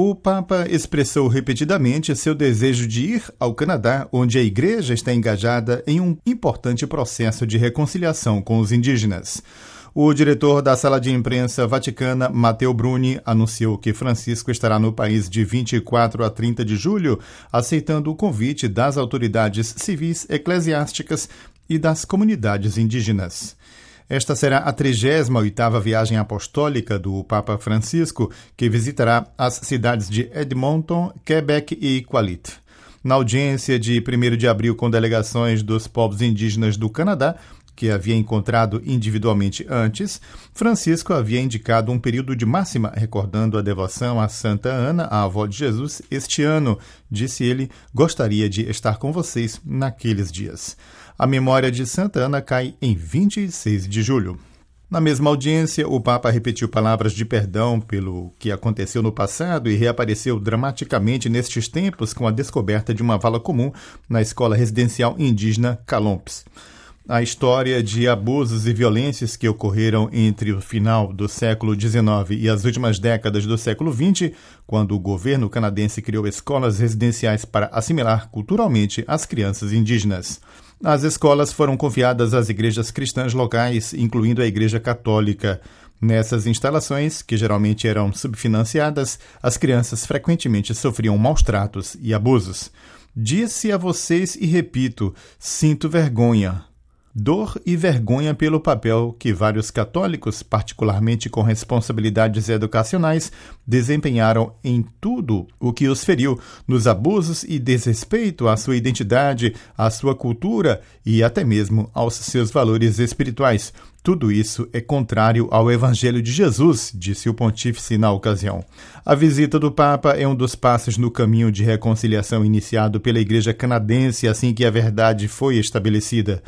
O Papa expressou repetidamente seu desejo de ir ao Canadá, onde a Igreja está engajada em um importante processo de reconciliação com os indígenas. O diretor da sala de imprensa vaticana, Matteo Bruni, anunciou que Francisco estará no país de 24 a 30 de julho, aceitando o convite das autoridades civis, eclesiásticas e das comunidades indígenas. Esta será a 38ª viagem apostólica do Papa Francisco, que visitará as cidades de Edmonton, Quebec e Qualit. Na audiência de 1 de abril com delegações dos povos indígenas do Canadá, que havia encontrado individualmente antes, Francisco havia indicado um período de máxima, recordando a devoção a Santa Ana, a avó de Jesus, este ano. Disse ele: Gostaria de estar com vocês naqueles dias. A memória de Santa Ana cai em 26 de julho. Na mesma audiência, o Papa repetiu palavras de perdão pelo que aconteceu no passado e reapareceu dramaticamente nestes tempos com a descoberta de uma vala comum na escola residencial indígena Calompes. A história de abusos e violências que ocorreram entre o final do século XIX e as últimas décadas do século XX, quando o governo canadense criou escolas residenciais para assimilar culturalmente as crianças indígenas. As escolas foram confiadas às igrejas cristãs locais, incluindo a Igreja Católica. Nessas instalações, que geralmente eram subfinanciadas, as crianças frequentemente sofriam maus tratos e abusos. Disse a vocês e repito: sinto vergonha. Dor e vergonha pelo papel que vários católicos, particularmente com responsabilidades educacionais, desempenharam em tudo o que os feriu, nos abusos e desrespeito à sua identidade, à sua cultura e até mesmo aos seus valores espirituais. Tudo isso é contrário ao Evangelho de Jesus, disse o pontífice na ocasião. A visita do Papa é um dos passos no caminho de reconciliação iniciado pela Igreja canadense assim que a verdade foi estabelecida.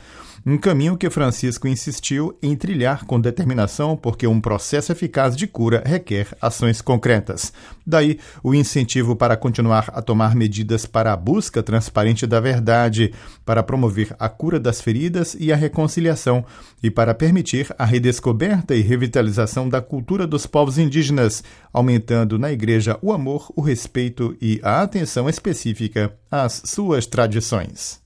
Um caminho que Francisco insistiu em trilhar com determinação, porque um processo eficaz de cura requer ações concretas. Daí o incentivo para continuar a tomar medidas para a busca transparente da verdade, para promover a cura das feridas e a reconciliação, e para permitir a redescoberta e revitalização da cultura dos povos indígenas, aumentando na Igreja o amor, o respeito e a atenção específica às suas tradições.